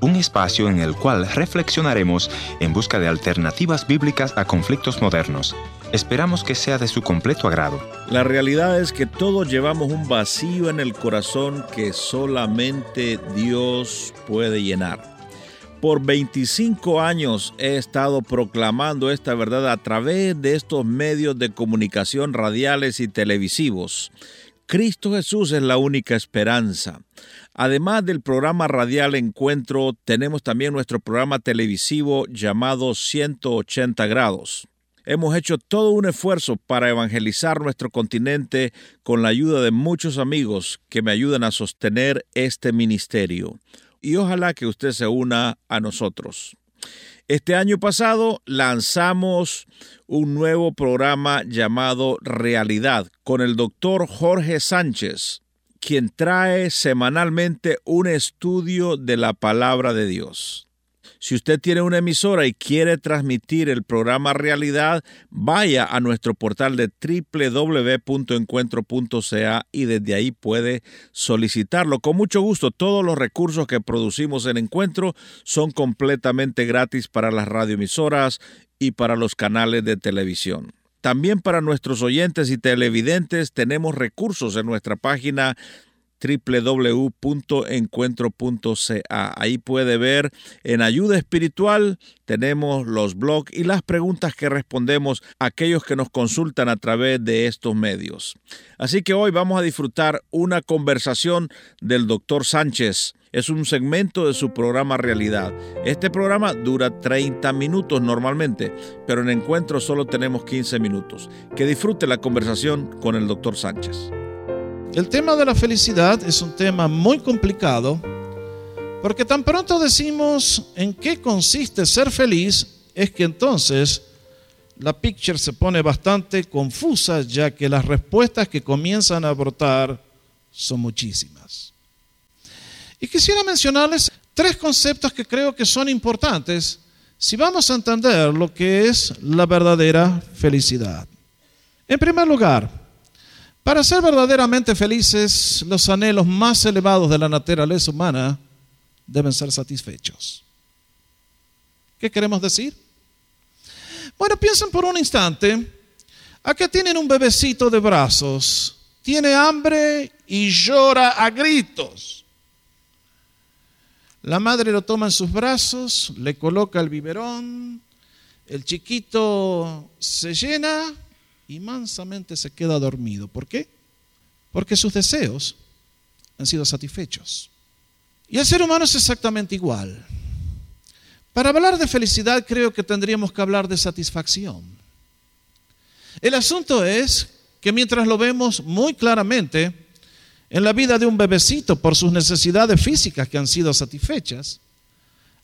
Un espacio en el cual reflexionaremos en busca de alternativas bíblicas a conflictos modernos. Esperamos que sea de su completo agrado. La realidad es que todos llevamos un vacío en el corazón que solamente Dios puede llenar. Por 25 años he estado proclamando esta verdad a través de estos medios de comunicación radiales y televisivos. Cristo Jesús es la única esperanza. Además del programa radial Encuentro, tenemos también nuestro programa televisivo llamado 180 grados. Hemos hecho todo un esfuerzo para evangelizar nuestro continente con la ayuda de muchos amigos que me ayudan a sostener este ministerio. Y ojalá que usted se una a nosotros. Este año pasado lanzamos un nuevo programa llamado Realidad con el doctor Jorge Sánchez, quien trae semanalmente un estudio de la palabra de Dios. Si usted tiene una emisora y quiere transmitir el programa Realidad, vaya a nuestro portal de www.encuentro.ca y desde ahí puede solicitarlo. Con mucho gusto, todos los recursos que producimos en Encuentro son completamente gratis para las radioemisoras y para los canales de televisión. También para nuestros oyentes y televidentes tenemos recursos en nuestra página www.encuentro.ca. Ahí puede ver en ayuda espiritual, tenemos los blogs y las preguntas que respondemos a aquellos que nos consultan a través de estos medios. Así que hoy vamos a disfrutar una conversación del doctor Sánchez. Es un segmento de su programa Realidad. Este programa dura 30 minutos normalmente, pero en encuentro solo tenemos 15 minutos. Que disfrute la conversación con el doctor Sánchez. El tema de la felicidad es un tema muy complicado porque tan pronto decimos en qué consiste ser feliz, es que entonces la picture se pone bastante confusa ya que las respuestas que comienzan a brotar son muchísimas. Y quisiera mencionarles tres conceptos que creo que son importantes si vamos a entender lo que es la verdadera felicidad. En primer lugar, para ser verdaderamente felices, los anhelos más elevados de la naturaleza humana deben ser satisfechos. ¿Qué queremos decir? Bueno, piensen por un instante, a que tienen un bebecito de brazos, tiene hambre y llora a gritos. La madre lo toma en sus brazos, le coloca el biberón, el chiquito se llena y mansamente se queda dormido. ¿Por qué? Porque sus deseos han sido satisfechos. Y el ser humano es exactamente igual. Para hablar de felicidad creo que tendríamos que hablar de satisfacción. El asunto es que mientras lo vemos muy claramente en la vida de un bebecito por sus necesidades físicas que han sido satisfechas,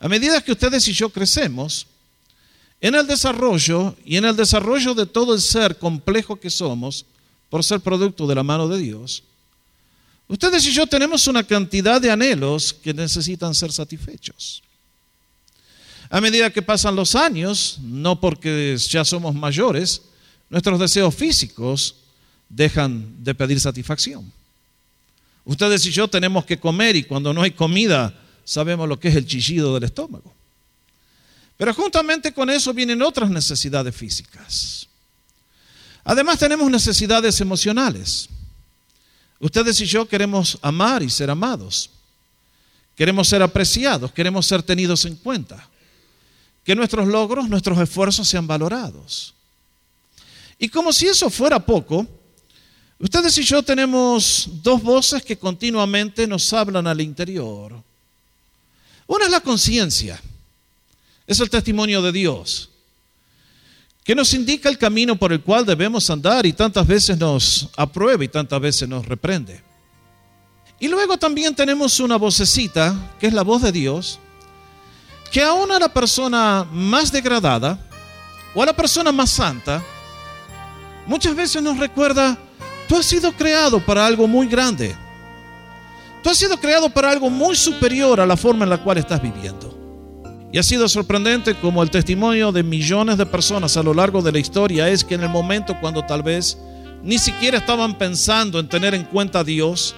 a medida que ustedes y yo crecemos, en el desarrollo y en el desarrollo de todo el ser complejo que somos, por ser producto de la mano de Dios, ustedes y yo tenemos una cantidad de anhelos que necesitan ser satisfechos. A medida que pasan los años, no porque ya somos mayores, nuestros deseos físicos dejan de pedir satisfacción. Ustedes y yo tenemos que comer y cuando no hay comida sabemos lo que es el chillido del estómago. Pero juntamente con eso vienen otras necesidades físicas. Además tenemos necesidades emocionales. Ustedes y yo queremos amar y ser amados. Queremos ser apreciados, queremos ser tenidos en cuenta. Que nuestros logros, nuestros esfuerzos sean valorados. Y como si eso fuera poco, ustedes y yo tenemos dos voces que continuamente nos hablan al interior. Una es la conciencia es el testimonio de Dios, que nos indica el camino por el cual debemos andar y tantas veces nos aprueba y tantas veces nos reprende. Y luego también tenemos una vocecita, que es la voz de Dios, que aún a la persona más degradada o a la persona más santa, muchas veces nos recuerda, tú has sido creado para algo muy grande. Tú has sido creado para algo muy superior a la forma en la cual estás viviendo. Y ha sido sorprendente como el testimonio de millones de personas a lo largo de la historia es que en el momento cuando tal vez ni siquiera estaban pensando en tener en cuenta a Dios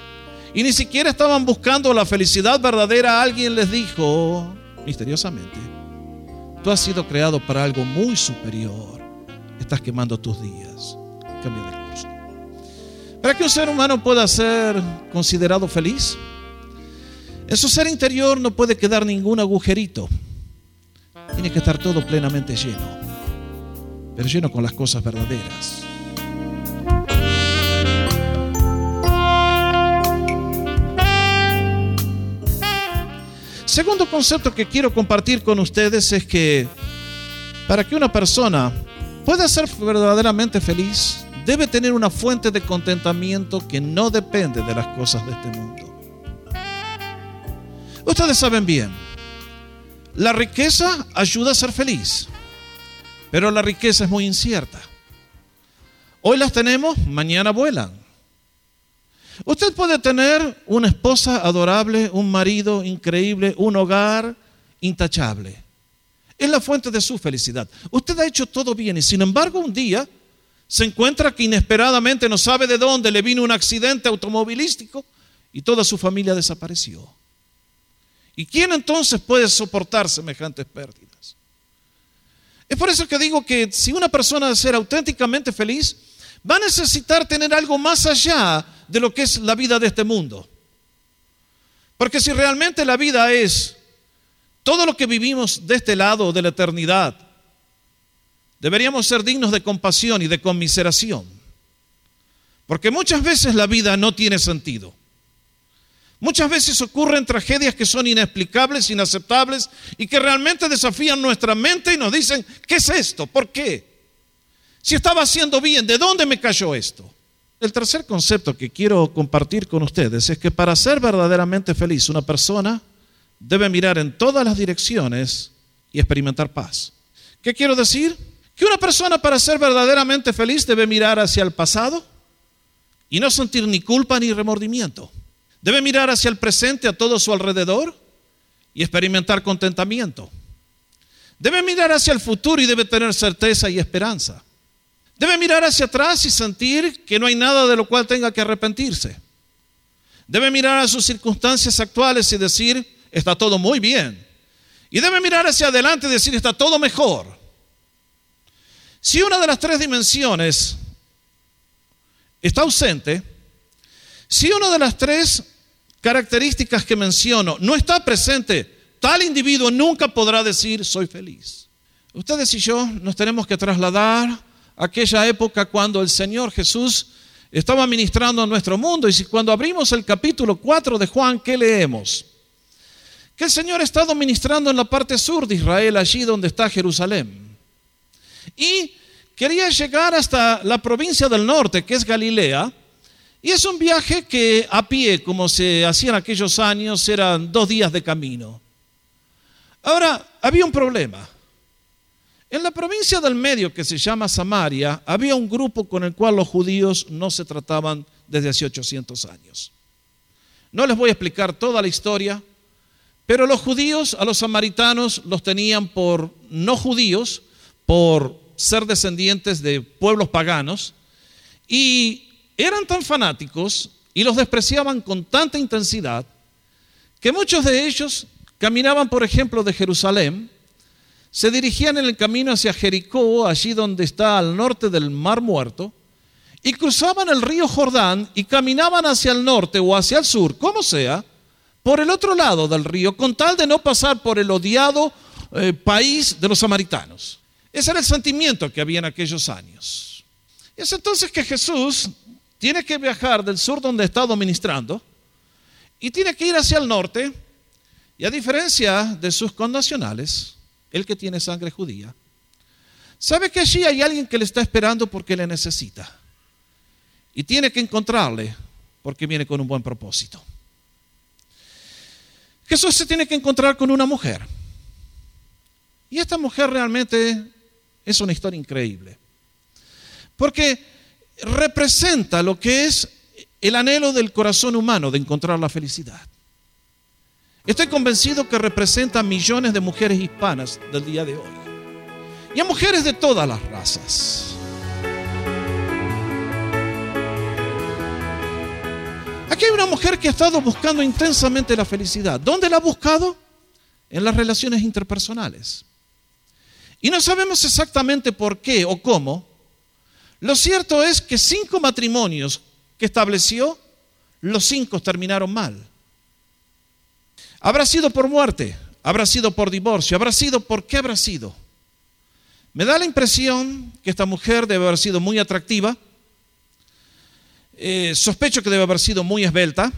y ni siquiera estaban buscando la felicidad verdadera, alguien les dijo misteriosamente, tú has sido creado para algo muy superior. Estás quemando tus días. Cambia de curso. Para que un ser humano pueda ser considerado feliz, en su ser interior no puede quedar ningún agujerito. Tiene que estar todo plenamente lleno, pero lleno con las cosas verdaderas. Segundo concepto que quiero compartir con ustedes es que para que una persona pueda ser verdaderamente feliz, debe tener una fuente de contentamiento que no depende de las cosas de este mundo. Ustedes saben bien, la riqueza ayuda a ser feliz, pero la riqueza es muy incierta. Hoy las tenemos, mañana vuelan. Usted puede tener una esposa adorable, un marido increíble, un hogar intachable. Es la fuente de su felicidad. Usted ha hecho todo bien y sin embargo un día se encuentra que inesperadamente no sabe de dónde le vino un accidente automovilístico y toda su familia desapareció. ¿Y quién entonces puede soportar semejantes pérdidas? Es por eso que digo que si una persona desea ser auténticamente feliz, va a necesitar tener algo más allá de lo que es la vida de este mundo. Porque si realmente la vida es todo lo que vivimos de este lado de la eternidad, deberíamos ser dignos de compasión y de conmiseración. Porque muchas veces la vida no tiene sentido. Muchas veces ocurren tragedias que son inexplicables, inaceptables y que realmente desafían nuestra mente y nos dicen, ¿qué es esto? ¿Por qué? Si estaba haciendo bien, ¿de dónde me cayó esto? El tercer concepto que quiero compartir con ustedes es que para ser verdaderamente feliz una persona debe mirar en todas las direcciones y experimentar paz. ¿Qué quiero decir? Que una persona para ser verdaderamente feliz debe mirar hacia el pasado y no sentir ni culpa ni remordimiento. Debe mirar hacia el presente a todo su alrededor y experimentar contentamiento. Debe mirar hacia el futuro y debe tener certeza y esperanza. Debe mirar hacia atrás y sentir que no hay nada de lo cual tenga que arrepentirse. Debe mirar a sus circunstancias actuales y decir, está todo muy bien. Y debe mirar hacia adelante y decir, está todo mejor. Si una de las tres dimensiones está ausente, si una de las tres características que menciono no está presente, tal individuo nunca podrá decir, soy feliz. Ustedes y yo nos tenemos que trasladar aquella época cuando el Señor Jesús estaba ministrando a nuestro mundo. Y si cuando abrimos el capítulo 4 de Juan, ¿qué leemos? Que el Señor ha estado ministrando en la parte sur de Israel, allí donde está Jerusalén. Y quería llegar hasta la provincia del norte, que es Galilea. Y es un viaje que a pie, como se hacía en aquellos años, eran dos días de camino. Ahora, había un problema. En la provincia del medio, que se llama Samaria, había un grupo con el cual los judíos no se trataban desde hace 800 años. No les voy a explicar toda la historia, pero los judíos a los samaritanos los tenían por no judíos, por ser descendientes de pueblos paganos, y eran tan fanáticos y los despreciaban con tanta intensidad que muchos de ellos caminaban, por ejemplo, de Jerusalén se dirigían en el camino hacia Jericó, allí donde está al norte del Mar Muerto, y cruzaban el río Jordán y caminaban hacia el norte o hacia el sur, como sea, por el otro lado del río, con tal de no pasar por el odiado eh, país de los samaritanos. Ese era el sentimiento que había en aquellos años. Es entonces que Jesús tiene que viajar del sur donde ha estado ministrando y tiene que ir hacia el norte, y a diferencia de sus connacionales, el que tiene sangre judía, sabe que allí hay alguien que le está esperando porque le necesita. Y tiene que encontrarle porque viene con un buen propósito. Jesús se tiene que encontrar con una mujer. Y esta mujer realmente es una historia increíble. Porque representa lo que es el anhelo del corazón humano de encontrar la felicidad. Estoy convencido que representa a millones de mujeres hispanas del día de hoy. Y a mujeres de todas las razas. Aquí hay una mujer que ha estado buscando intensamente la felicidad. ¿Dónde la ha buscado? En las relaciones interpersonales. Y no sabemos exactamente por qué o cómo. Lo cierto es que cinco matrimonios que estableció, los cinco terminaron mal. Habrá sido por muerte, habrá sido por divorcio, habrá sido por qué habrá sido. Me da la impresión que esta mujer debe haber sido muy atractiva, eh, sospecho que debe haber sido muy esbelta.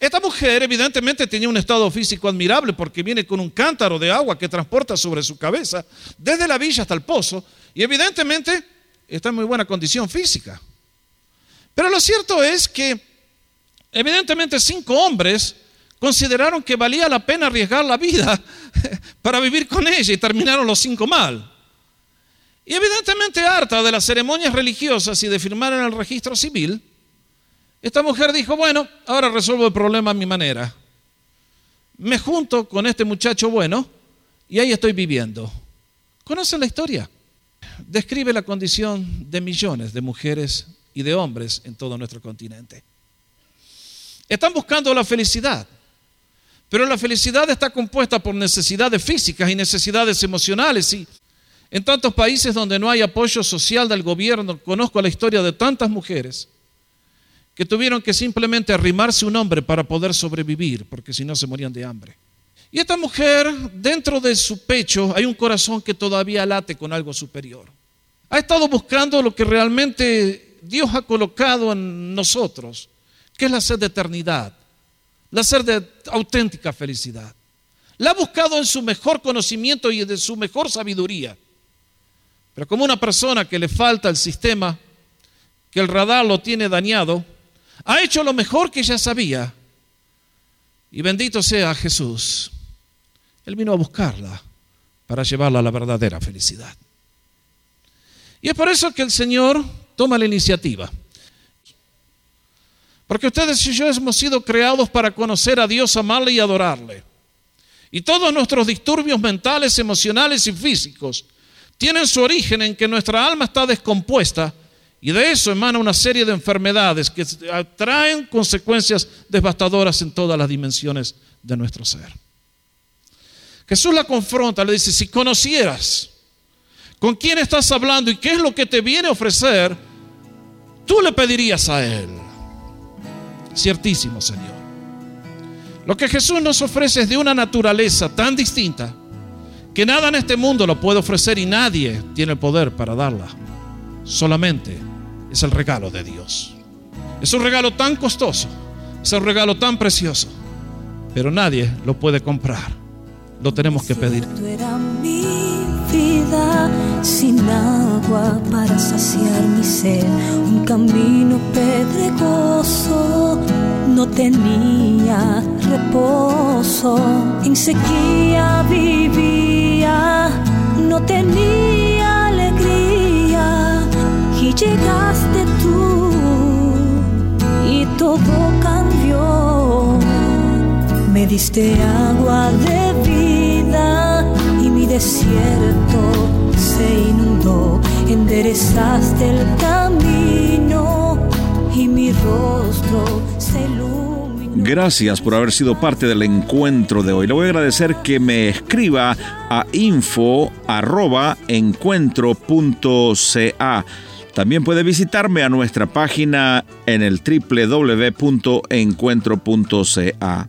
Esta mujer evidentemente tenía un estado físico admirable porque viene con un cántaro de agua que transporta sobre su cabeza desde la villa hasta el pozo y evidentemente está en muy buena condición física. Pero lo cierto es que evidentemente cinco hombres consideraron que valía la pena arriesgar la vida para vivir con ella y terminaron los cinco mal. Y evidentemente harta de las ceremonias religiosas y de firmar en el registro civil, esta mujer dijo, bueno, ahora resuelvo el problema a mi manera. Me junto con este muchacho bueno y ahí estoy viviendo. ¿Conocen la historia? Describe la condición de millones de mujeres y de hombres en todo nuestro continente. Están buscando la felicidad, pero la felicidad está compuesta por necesidades físicas y necesidades emocionales y en tantos países donde no hay apoyo social del gobierno, conozco la historia de tantas mujeres que tuvieron que simplemente arrimarse un hombre para poder sobrevivir, porque si no se morían de hambre. Y esta mujer, dentro de su pecho, hay un corazón que todavía late con algo superior. Ha estado buscando lo que realmente Dios ha colocado en nosotros, que es la sed de eternidad, la sed de auténtica felicidad. La ha buscado en su mejor conocimiento y de su mejor sabiduría. Pero como una persona que le falta el sistema, que el radar lo tiene dañado, ha hecho lo mejor que ya sabía. Y bendito sea Jesús. Él vino a buscarla para llevarla a la verdadera felicidad. Y es por eso que el Señor toma la iniciativa. Porque ustedes y yo hemos sido creados para conocer a Dios, amarle y adorarle. Y todos nuestros disturbios mentales, emocionales y físicos tienen su origen en que nuestra alma está descompuesta y de eso emana una serie de enfermedades que traen consecuencias devastadoras en todas las dimensiones de nuestro ser. Jesús la confronta, le dice, si conocieras con quién estás hablando y qué es lo que te viene a ofrecer, tú le pedirías a Él. Ciertísimo, Señor. Lo que Jesús nos ofrece es de una naturaleza tan distinta que nada en este mundo lo puede ofrecer y nadie tiene el poder para darla. Solamente es el regalo de Dios. Es un regalo tan costoso, es un regalo tan precioso, pero nadie lo puede comprar. Lo tenemos que pedir. era mi vida sin agua para saciar mi sed, un camino pedregoso no tenía reposo, en sequía vivía, no tenía alegría. Y llegaste Diste agua de vida y mi desierto se inundó, enderezaste el camino y mi rostro Gracias por haber sido parte del encuentro de hoy. Le voy a agradecer que me escriba a info@encuentro.ca. También puede visitarme a nuestra página en el www.encuentro.ca